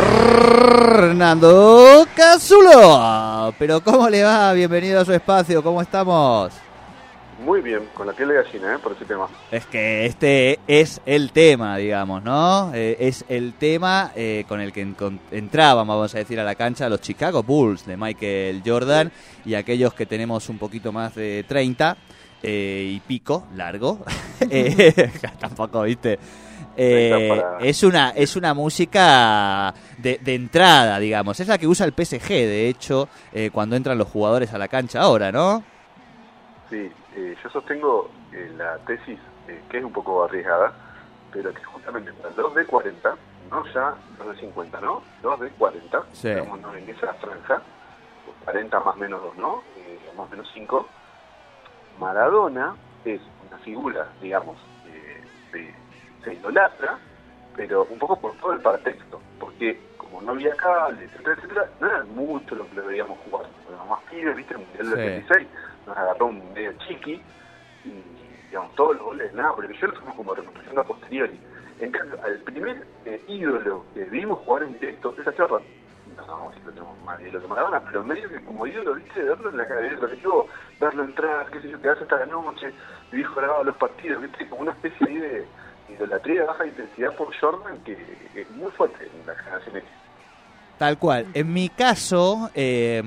Fernando Cazulo. Pero ¿cómo le va? Bienvenido a su espacio, ¿cómo estamos? Muy bien, con la piel de gallina, ¿eh? Por ese tema. Es que este es el tema, digamos, ¿no? Eh, es el tema eh, con el que entraban, vamos a decir, a la cancha los Chicago Bulls de Michael Jordan y aquellos que tenemos un poquito más de 30 eh, y pico, largo. tampoco, ¿viste? Eh, es una es una música de, entrada, digamos. Es la que usa el PSG, de hecho, eh, cuando entran los jugadores a la cancha ahora, ¿no? Sí, eh, yo sostengo la tesis, que es un poco arriesgada, pero que justamente para 2 de 40, no ya 2 de 50, ¿no? 2 de 40, sí. digamos, en esa franja, 40 más menos 2, ¿no? más o menos 5. Maradona es una figura, digamos, de se idolatra, pero un poco por todo el partexto, porque como no había cable, etcétera, etcétera, no era mucho lo que le veíamos jugar. Pero más pibes, viste, el Mundial del 86, nos agarró un medio chiqui, y digamos, todos los goles, nada, porque yo lo hacemos como reconstrucción a posteriori. En cambio, al primer eh, ídolo que vimos jugar en directo, esa chorra, no, no, si lo tenemos más lo que Maradona, pero medio que como ídolo, viste, verlo en la cabeza, lo que yo, verlo entrar, qué sé yo, quedarse hasta la noche, dijo grababa los partidos, viste, como una especie ahí de de baja intensidad por Jordan que, es muy fuerte en la generación Tal cual. En mi caso, eh,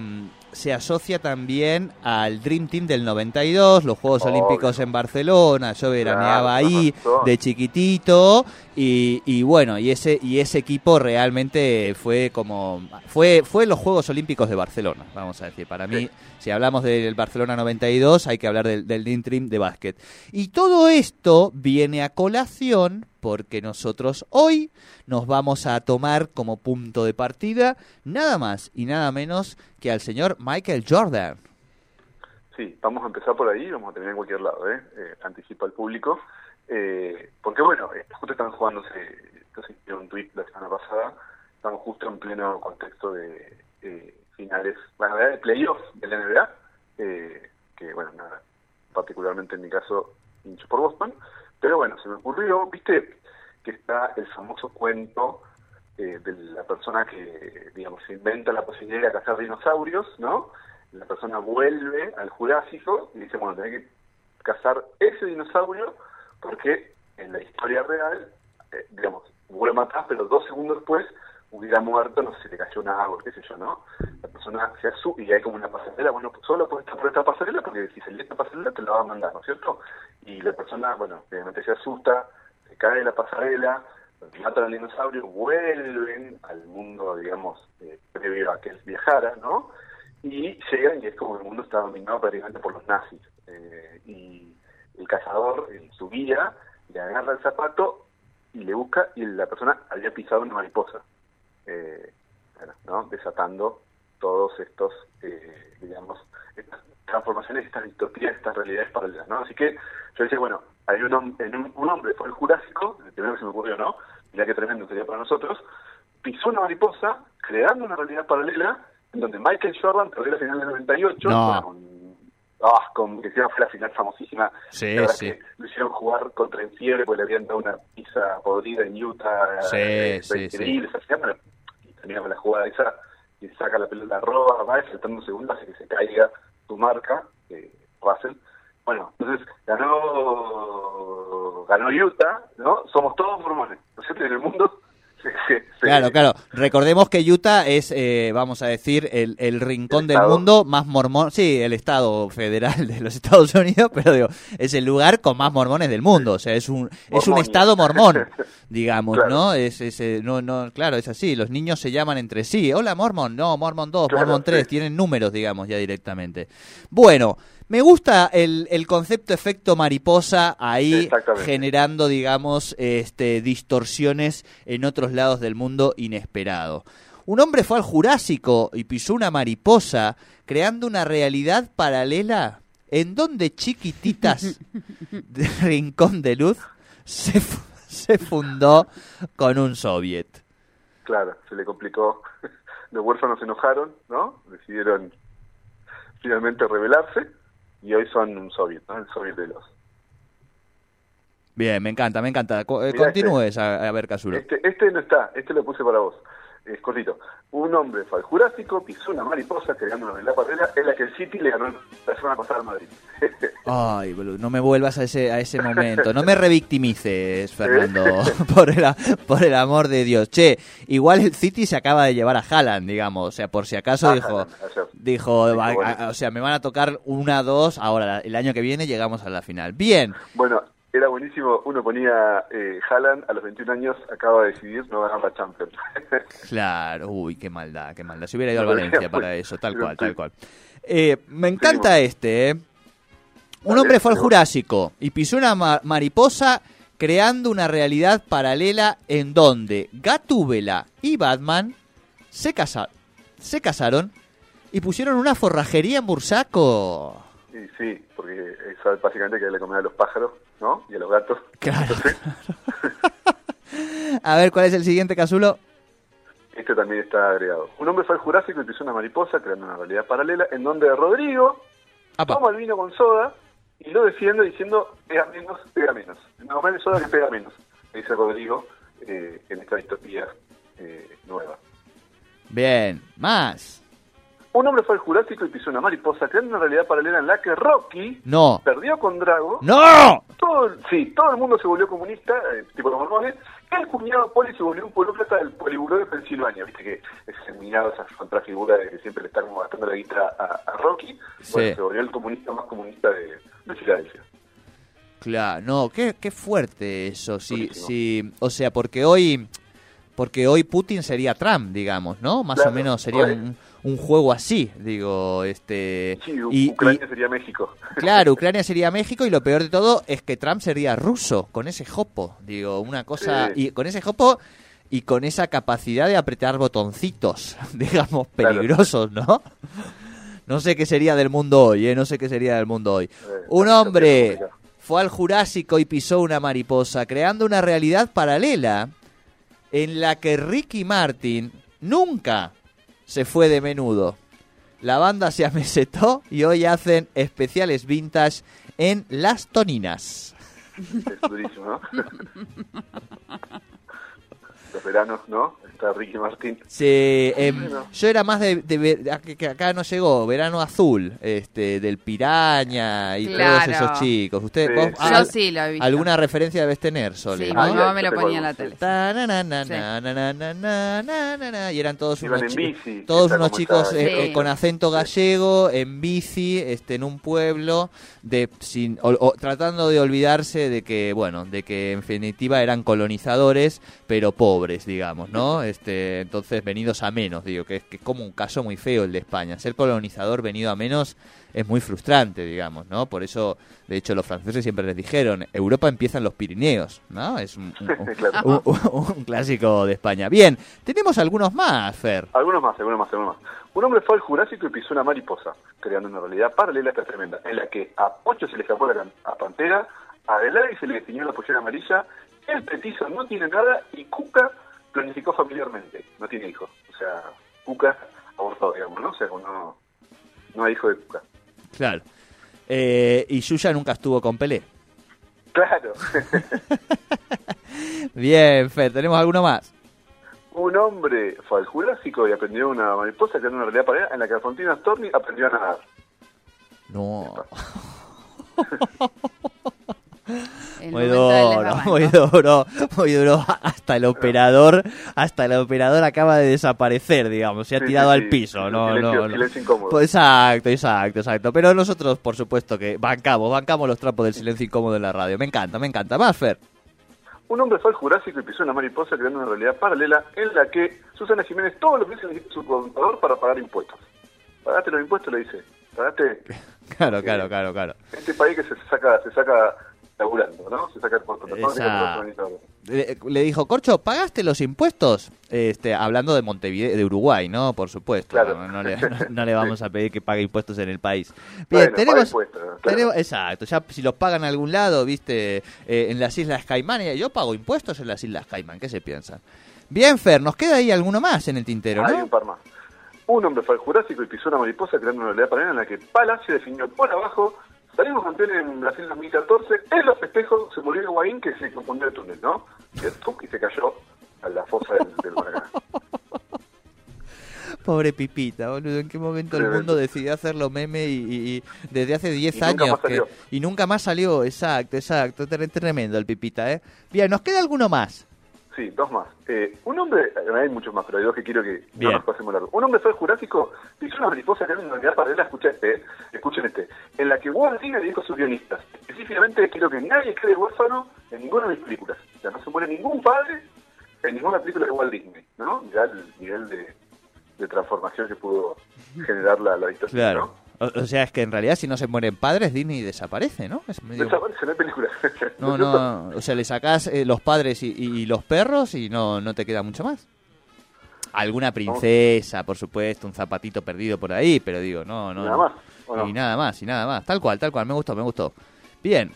se asocia también al Dream Team del 92, los Juegos Olímpicos en Barcelona, yo veraneaba ahí de chiquitito y, bueno, y ese y ese equipo realmente fue como fue fue los Juegos Olímpicos de Barcelona, vamos a decir, para mí si hablamos del Barcelona 92 hay que hablar del, del Dream Team de básquet. Y todo esto viene a colación porque nosotros hoy nos vamos a tomar como punto de partida nada más y nada menos que al señor Michael Jordan. Sí, vamos a empezar por ahí, vamos a terminar en cualquier lado, ¿eh? eh anticipa al público. Eh, porque bueno, eh, justo están jugándose, entonces un tweet la semana pasada, estamos justo en pleno contexto de finales, bueno, de playoffs de la NBA, que bueno, nada, particularmente en mi caso, hincho por Boston, pero bueno, se me ocurrió, viste, que está el famoso cuento eh, de la persona que, digamos, inventa la posibilidad de cazar dinosaurios, ¿no? La persona vuelve al Jurásico y dice, bueno, tenés que cazar ese dinosaurio porque en la historia real, eh, digamos, vuelve a matar, pero dos segundos después hubiera muerto, no sé, si le cayó una agua, qué sé yo, ¿no? La persona se asusta y hay como una pasarela, bueno, solo esta, por esta pasarela, porque si se lee esta pasarela te la va a mandar, ¿no es cierto? Y la persona, bueno, obviamente se asusta, se cae de la pasarela, matan al dinosaurio, vuelven al mundo, digamos, eh, previo a que él viajara, ¿no? Y llegan y es como el mundo está dominado prácticamente por los nazis. Eh, y el cazador, en su guía, le agarra el zapato y le busca y la persona había pisado una mariposa, eh, bueno, ¿no? desatando todos estos, eh, digamos, estas transformaciones, estas distopías, estas realidades paralelas, ¿no? Así que yo decía, bueno, hay un, en un, un hombre, fue el Jurásico, el primero que se me ocurrió, ¿no? Mirá qué tremendo sería para nosotros, pisó una mariposa, creando una realidad paralela, en donde Michael Jordan perdió la final del 98, No. con, ah, con, que encima fue la final famosísima, Sí, la verdad sí. que lo hicieron jugar contra en fiebre porque le habían dado una pizza podrida en Utah. Sí, eh, sí, final, termina con la jugada esa y saca la pelota, roba, va faltando segundos hace que se caiga su marca, eh, Russell. Bueno, entonces ganó ganó Utah, ¿no? Somos todos mormones, ¿no es cierto? En el mundo Claro, claro. Recordemos que Utah es, eh, vamos a decir, el, el rincón El del estado. mundo más mormón. Sí, el estado federal de los Estados Unidos, pero digo, es el lugar con más mormones del mundo. O sea, es un, es un estado mormón, digamos, Claro. ¿no? Es, es, eh, no, no, claro, es así. Los niños se llaman entre sí. Hola, Mormon. No, Mormon 2, Claro, Mormon 3. sí. Tienen números, digamos, ya directamente. Bueno. Me gusta el, el concepto efecto mariposa ahí generando, digamos, este, distorsiones en otros lados del mundo inesperado. Un hombre fue al Jurásico y pisó una mariposa, creando una realidad paralela en donde chiquititas de Rincón de Luz se, se fundó con un soviet. Claro, se le complicó. Los huérfanos se enojaron, ¿no? Decidieron finalmente rebelarse y hoy son un soviet, ¿no? El soviet de los. Bien, me encanta, me encanta. Eh, Continúes a, a ver, Casulo. Este, este no está, este lo puse para vos. Es cortito. Un hombre fue al Jurásico, pisó una mariposa creando una realidad paralela en la que el City le ganó la semana pasada al Madrid. Ay, boludo, no me vuelvas a ese, a ese momento. No me revictimices, Fernando, por el, por el amor de Dios. Che, igual el City se acaba de llevar a Haaland, digamos. O sea, por si acaso Ah, dijo, Haaland, ayer. dijo, Dijo, va- bueno. a- o sea, me van a tocar una, dos. Ahora, el año que viene llegamos a la final. Bien, Bueno, era buenísimo. Uno ponía eh, Haaland a los 21 años, acaba de decidir no ganar la Champions. claro. Uy, qué maldad, qué maldad. Se hubiera ido al Valencia para eso, tal sí, cual, sí. tal cual. Eh, me encanta este, ¿eh? Un hombre fue al. Jurásico y pisó una ma- mariposa creando una realidad paralela en donde Gatúbela y Batman se, casa- se casaron y pusieron una forrajería en Bursaco. y sí, porque es básicamente que le comer a los pájaros, ¿no? Y a los gatos. Claro. Entonces, A ver, ¿cuál es el siguiente, Casulo? este también está agregado. Un hombre fue al Jurásico y pisó una mariposa creando una realidad paralela en donde Rodrigo Apa. toma el vino con soda y lo defiende diciendo pega menos, pega menos. No vale soda que pega menos, dice Rodrigo eh, en esta distopía eh, nueva. Bien, más. Un hombre fue al Jurásico y pisó una mariposa creando una realidad paralela en la que Rocky No. perdió con Drago. ¡No! Todo, sí, todo el mundo se volvió comunista, eh, tipo los mormones. El cuñado Poli se volvió un políglota del poliburó de Pensilvania. Viste que es el cuñado, esa contrafigura de que siempre le está como gastando la guita a, a Rocky. Bueno, Sí. se volvió el comunista más comunista de, de Filadelfia. Claro, no, qué, qué fuerte eso, sí, sí, o sea, porque hoy, porque hoy Putin sería Trump, digamos, ¿no? Más o menos sería un, un juego así, digo, este, Sí, y, Ucrania y- sería México. claro, Ucrania sería México y lo peor de todo es que Trump sería ruso, con ese jopo, digo, una cosa, Sí. y con ese jopo y con esa capacidad de apretar botoncitos, digamos, Claro. peligrosos, ¿no? No sé qué sería del mundo hoy, ¿eh? No sé qué sería del mundo hoy. Eh, Un hombre fue al Jurásico y pisó una mariposa, creando una realidad paralela en la que Ricky Martin nunca se fue de menudo. La banda se amesetó y hoy hacen especiales vintage en Las Toninas. Es durísimo, ¿no? los veranos, ¿no? Está Ricky Martín. Sí, eh, yo era más de, de, que acá no llegó, verano azul, este, del Piraña y todos esos chicos. Usted, sí. Vos, sí. Al, yo sí lo he visto. Alguna referencia debes tener, Sole. Sí, mi mamá me lo ponía en la tele. Y eran todos unos, unos chicos con acento gallego, en bici, este, en un pueblo, de sin, o, o, tratando de olvidarse de que, bueno, de que en definitiva eran colonizadores, pero pobres pobres, digamos, ¿no? Este, entonces venidos a menos, digo, que es, que es como un caso muy feo el de España. Ser colonizador venido a menos es muy frustrante, digamos, ¿no? Por eso, de hecho, los franceses siempre les dijeron, Europa empieza en los Pirineos, ¿no? Es un, un- Claro. un- un- un clásico de España. Bien, tenemos algunos más, Fer. Algunos más, algunos más, algunos más. Un hombre fue al Jurásico y pisó una mariposa, creando una realidad paralela a esta tremenda, en la que a Pocho se le escapó la a Pantera, a Delari se le definió la pollera amarilla, el petizo no tiene nada y Cuca planificó familiarmente, no tiene hijos. O sea, Cuca abortó, digamos, ¿no? O sea, no, no hay hijo de Cuca. Claro. Eh, y Yuya nunca estuvo con Pelé. Claro. Bien, Fer, ¿tenemos alguno más? Un hombre fue al Jurásico y aprendió una mariposa creando una realidad paralela en la que Alfonsina Storni aprendió a nadar. No. Muy duro, muy duro, muy duro. Hasta el operador, hasta el operador acaba de desaparecer, digamos, se ha Sí, tirado sí, al sí. piso. No, Silencio- no, no. silencio incómodo. Pues exacto, exacto, exacto. Pero nosotros, por supuesto, que bancamos, bancamos los trapos del silencio incómodo en la radio. Me encanta, me encanta. Más, Fer. Un hombre fue al Jurásico y pisó una mariposa creando una realidad paralela en la que Susana Jiménez todos los meses necesita su contador para pagar impuestos. Pagate los impuestos, le dice. Pagate Claro, claro, claro, claro. este país que se saca, se saca laburando, ¿no? Se saca el Le, le dijo, Corcho, ¿pagaste los impuestos? Este, hablando de Montevideo, de Uruguay, ¿no? Por supuesto. Claro. No, no le, no- no le vamos a pedir que pague impuestos en el país. Bien, Bueno, tenemos, impuestos, claro. tenemos- exacto, ya si los pagan en algún lado, viste, eh, en las Islas Caimán, yo pago impuestos en las Islas Caimán, ¿qué se piensan? Bien, Fer, nos queda ahí alguno más en el tintero, Hay ¿no? un par más. Un hombre fue al Jurásico y pisó una mariposa creando una realidad paralela en la que Palacio definió por abajo. Salimos campeones en Brasil 2014. En los festejos se murió Higuaín que se confundió el túnel, ¿no? Y, se cayó a la fosa del, del Maracaná. Pobre Pipita, boludo, ¿en qué momento el mundo decidió hacerlo meme y, y- y desde hace 10 Y nunca años más que- salió. y nunca más salió? Exacto, exacto, tre- tremendo el Pipita, ¿eh? Bien, ¿nos queda alguno más? Sí, dos más. Eh, un hombre, eh, hay muchos más, pero hay dos que quiero que Bien. no nos pasemos largo. Un hombre fue Jurásico, pisó una mariposa creando una realidad paralela, escucha este, eh, escuchen este, en la que Walt Disney dijo a sus guionistas, específicamente quiero que nadie quede huérfano en ninguna de mis películas. O sea, no se muere ningún padre en ninguna película de Walt Disney, ¿no? Mirá el nivel de, de transformación que pudo generar la, la dictadura, Claro. O, o sea, es que en realidad si no se mueren padres, Disney desaparece, ¿no? Es medio- Desaparece, no hay película. No, no, o sea, le sacás eh, los padres y, y- y los perros y no, no te queda mucho más. Alguna princesa, por supuesto, un zapatito perdido por ahí, pero digo, no, no. Nada más. Y nada más, y nada más. Tal cual, tal cual, me gustó, me gustó. Bien,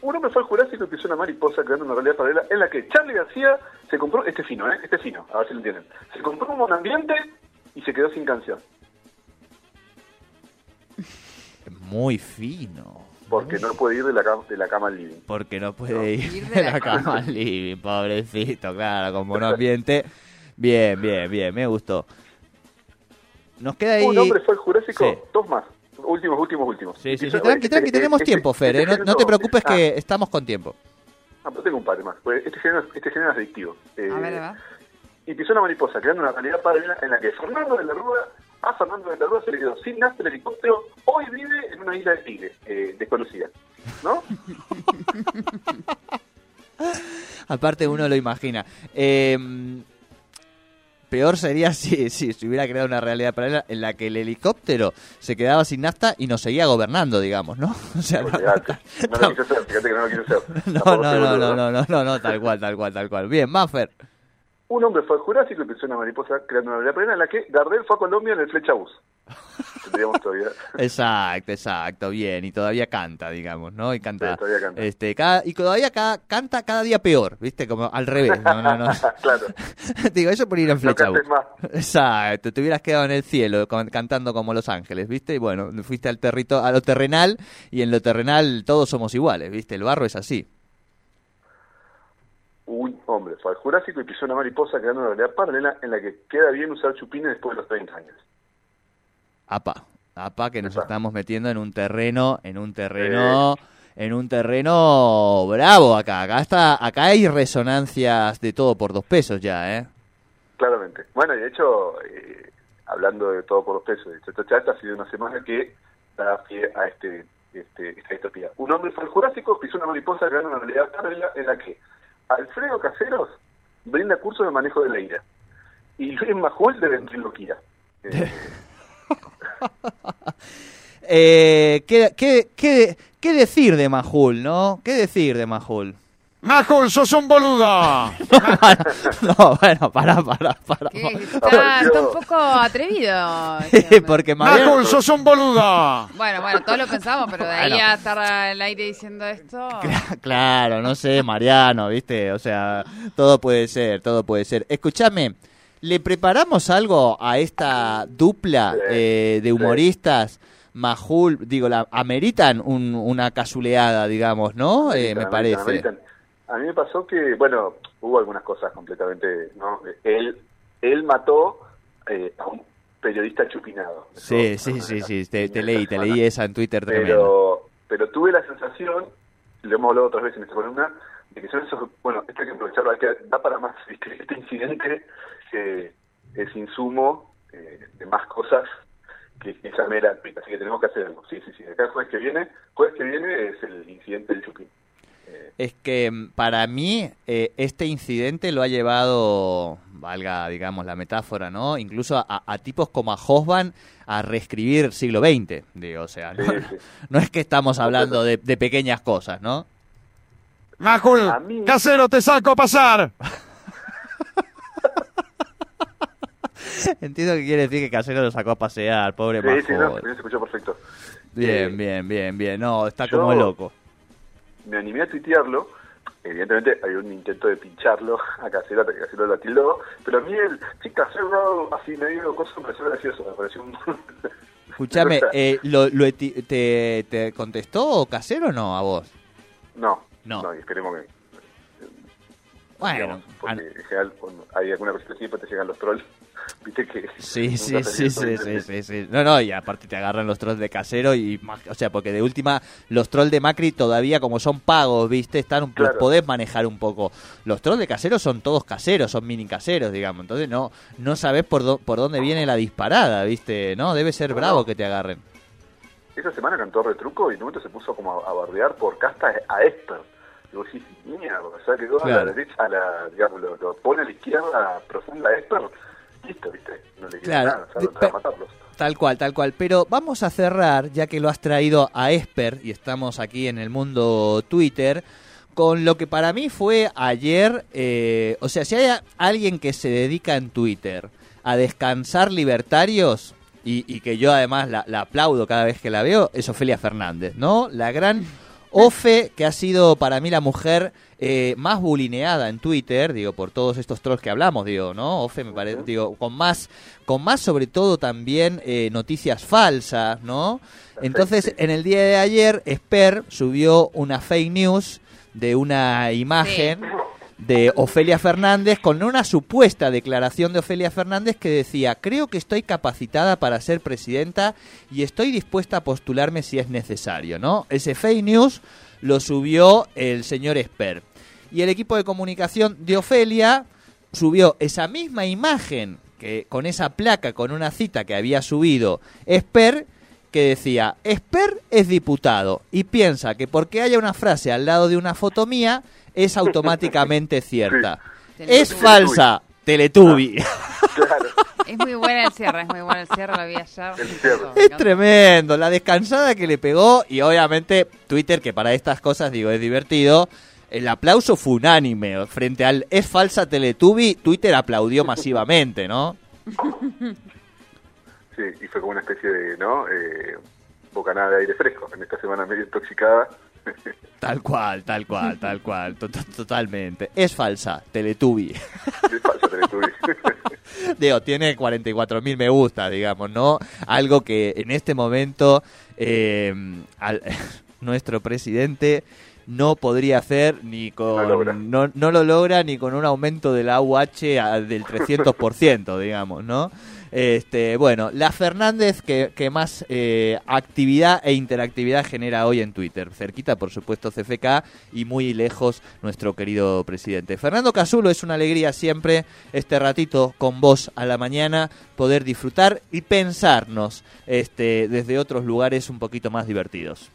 Un hombre fue al Jurásico y pisó una mariposa creando una realidad paralela en la que Charlie García se compró, este fino, ¿eh? Este fino, a ver si lo entienden. Se compró un monambiente y se quedó sin canción. Muy fino. Porque no puede ir de la, cama, de la cama al living. Porque no puede ir Ir de la cama al living, pobrecito, claro, con buen ambiente. Bien, bien, bien, me gustó. Nos queda ahí... Un hombre fue al Jurásico, Sí. dos más. Últimos, últimos, últimos. Sí, sí, sí, tranqui, tranqui, este- tenemos este- tiempo, Fer, este ¿eh? no, no te preocupes Ah, que estamos con tiempo. Ah, pero tengo un par más. Pues este género, este género es adictivo. Eh, A ver, va. y pisó una mariposa, creando una realidad paralela en la que Fernando de la Rúa, a Fernando de la Rúa se le quedó sin nafta el helicóptero, hoy vive en una isla de tigre, eh, desconocida. ¿No? Aparte uno lo imagina. Eh, peor sería si, si se hubiera creado una realidad paralela en la que el helicóptero se quedaba sin nafta y nos seguía gobernando, digamos, ¿no? O sea, no. No lo quise hacer, fíjate que no lo quise hacer. no, no, soy no, boludo, no, no, no, no, no, tal cual, tal cual, tal cual. Bien, Maffer. Un hombre fue al Jurásico y pisó una mariposa creando una paralela en la que Gardel fue a Colombia en el. Tendríamos todavía. Exacto, exacto, bien. Y todavía canta, digamos, ¿no? Y canta. Sí, todavía canta. Este, cada, y todavía cada, canta cada día peor, ¿viste? Como al revés. No, no, no. claro. Digo, eso por ir en No flecha. más. Exacto, te hubieras quedado en el cielo con- cantando como Los Ángeles, ¿viste? Y bueno, fuiste al territo, a lo terrenal y en lo terrenal todos somos iguales, ¿viste? El barro es así. Un hombre fue al Jurásico y pisó una mariposa creando una realidad paralela en la que queda bien usar chupines después de los 30 años. Apa, apa que nos estamos metiendo en un terreno, en un terreno, en un terreno bravo acá. Acá está, acá hay resonancias de todo por dos pesos ya, ¿eh? Claramente. Bueno, y de hecho, eh, hablando de todo por los pesos, de Chacha Chata, ha sido una semana que da pie a este, este, esta distopía. Un hombre fue al Jurásico, pisó una mariposa creando una realidad paralela en la que Alfredo Caseros brinda cursos de manejo de la ira. Y Luis Majul de ventriloquía. Eh, Eh, ¿qué, qué, qué, qué decir de Majul, no? ¿Qué decir de Majul? Majul, sos un boludo. no, bueno, pará, pará, pará. Que está, está un poco atrevido. hombre. Porque Majul, sos un boludo. Bueno, bueno, todos lo pensamos, pero de ahí Bueno. a estar al aire diciendo esto. Claro, no sé, Mariano, ¿viste? O sea, todo puede ser, todo puede ser. Escúchame, ¿le preparamos algo a esta dupla eh, de humoristas? Majul, digo, la, ameritan un- una casuleada, digamos, ¿no? Eh, me parece. American. A mí me pasó que, bueno, hubo algunas cosas completamente, ¿no? Él, él mató eh, a un periodista chupinado. Sí, sí, sí, sí, te, leí, te leí esa en Twitter tremendo. Pero, pero tuve la sensación, lo hemos hablado otras veces en esta columna, de que son esos, bueno, esto hay que aprovecharlo, hay que, da para más, ¿viste? este incidente eh, es insumo eh, de más cosas que esa mera así que tenemos que hacer algo. Sí, sí, sí, acá el jueves que viene, jueves que viene es el incidente del chupín. Es que mm, para mí eh, este incidente lo ha llevado, valga digamos la metáfora, ¿no? Incluso a, a tipos como a Hosban a reescribir siglo XX, digo, o sea, no, Sí, sí. no es que estamos hablando de, de pequeñas cosas, ¿no? Majul, mí- casero, te saco a pasar. Entiendo que quiere decir que Casero lo sacó a pasear, pobre sí, sí, Majo. no, se escuchó perfecto. Bien, Eh, bien, bien, bien, no, está yo- como loco. Me animé a tuitearlo. Evidentemente hay un intento de pincharlo a Casero, hasta que Casero lo tildó. Pero a mí el sí, Casero, así medio cosa, me pareció gracioso. Me pareció un. Cosa- eh, ¿lo, lo te, ¿te contestó Casero o no a vos? No, No. no, y esperemos que. Bueno, digamos, porque en general, hay alguna cosita así, después te llegan los trolls. Viste que. Sí, sí, sí, sí, sí, sí, sí. No, no, y aparte te agarran los trolls de casero y o sea, porque de última los trolls de Macri todavía como son pagos, ¿viste? Están los podés manejar un poco. Los trolls de casero son todos caseros, son mini caseros, digamos. Entonces no no sabés por dó- por dónde viene la disparada, ¿viste? No, debe ser bravo que te agarren. Esa semana cantó retruco y en un momento se puso como a, a bardear por casta a Esper. Y vos decís, mierda, o sea, que a Claro. la derecha, a la, digamos, lo, lo pone a la izquierda profunda a Esper, listo, ¿viste? No le queda Claro. nada, o sea, no matarlos. Tal cual, tal cual. Pero vamos a cerrar, ya que lo has traído a Esper y estamos aquí en el mundo Twitter, con lo que para mí fue ayer, eh, o sea, si hay alguien que se dedica en Twitter a descansar libertarios, y, y que yo además la, la aplaudo cada vez que la veo, es Ofelia Fernández, ¿no? La gran Ofe, que ha sido para mí la mujer eh, más bulineada en Twitter, digo, por todos estos trolls que hablamos, digo, ¿no? Ofe me parece, digo, con más, con más sobre todo también eh, noticias falsas, ¿no? Entonces, en el día de ayer, Esper subió una fake news de una imagen de Ofelia Fernández con una supuesta declaración de Ofelia Fernández que decía, creo que estoy capacitada para ser presidenta y estoy dispuesta a postularme si es necesario, ¿no? Ese fake news lo subió el señor Esper. Y el equipo de comunicación de Ofelia subió esa misma imagen que con esa placa, con una cita que había subido Esper, que decía, Esper es diputado y piensa que porque haya una frase al lado de una foto mía es automáticamente cierta. Es falsa, Teletubi. Claro, Es muy buena el cierre, es muy buena el cierre, lo vi ayer. El cierre. Me Es tremendo, la descansada que le pegó y obviamente Twitter, que para estas cosas digo es divertido, el aplauso fue unánime frente al es falsa Teletubi, Twitter aplaudió masivamente, ¿no? sí, y fue como una especie de, ¿no? Eh, bocanada de aire fresco en esta semana medio intoxicada. Tal cual, tal cual, tal cual, to- to- totalmente. Es falsa, Teletubi. Es falso, Teletubby. Digo, tiene 44.000 me gusta, digamos, ¿no? Algo que en este momento eh, al- nuestro presidente no podría hacer ni con... No. No, no lo logra ni con un aumento de la UH a- del 300%, digamos, ¿no? Este, bueno, la Fernández que, más eh, actividad e interactividad genera hoy en Twitter. Cerquita, por supuesto, CFK y muy lejos nuestro querido presidente. Fernando Casulo, es una alegría siempre este ratito con vos a la mañana, poder disfrutar y pensarnos este, desde otros lugares un poquito más divertidos.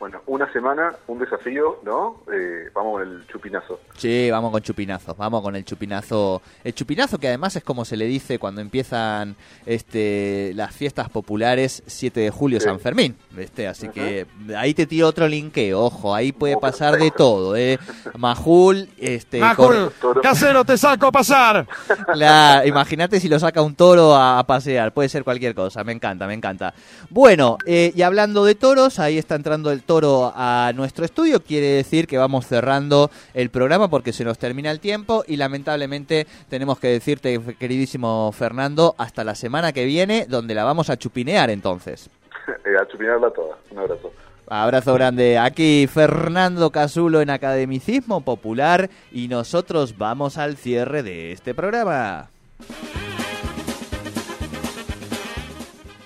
Bueno, una semana, un desafío, ¿no? Eh, vamos con el chupinazo. Sí, vamos con chupinazo, vamos con el chupinazo. El chupinazo que además es como se le dice cuando empiezan este, las fiestas populares 7 de julio Sí. San Fermín, ¿viste? Así que ahí te tiro otro linkeo, ojo, ahí puede pasar de todo, ¿eh? Majul, este... Majul, Toro. casero, te saco a pasar. Claro, imagínate si lo saca un toro a, a pasear, puede ser cualquier cosa, me encanta, me encanta. Bueno, eh, y hablando de toros, ahí está entrando el toro a nuestro estudio, quiere decir que vamos cerrando el programa porque se nos termina el tiempo y lamentablemente tenemos que decirte, queridísimo Fernando, hasta la semana que viene, donde la vamos a chupinear entonces. Eh, a chupinarla toda. Un abrazo. Abrazo grande. Aquí Fernando Casulo en Academicismo Popular y nosotros vamos al cierre de este programa.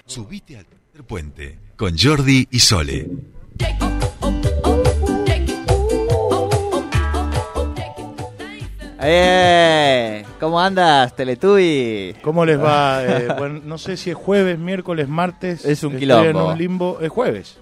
Subite al puente con Jordi y Sole. ¡Eh! ¿Cómo andas, Teletubby? ¿Cómo les va? Eh, bueno, no sé si es jueves, miércoles, martes. Es un Estoy en quilombo. un limbo. Es jueves.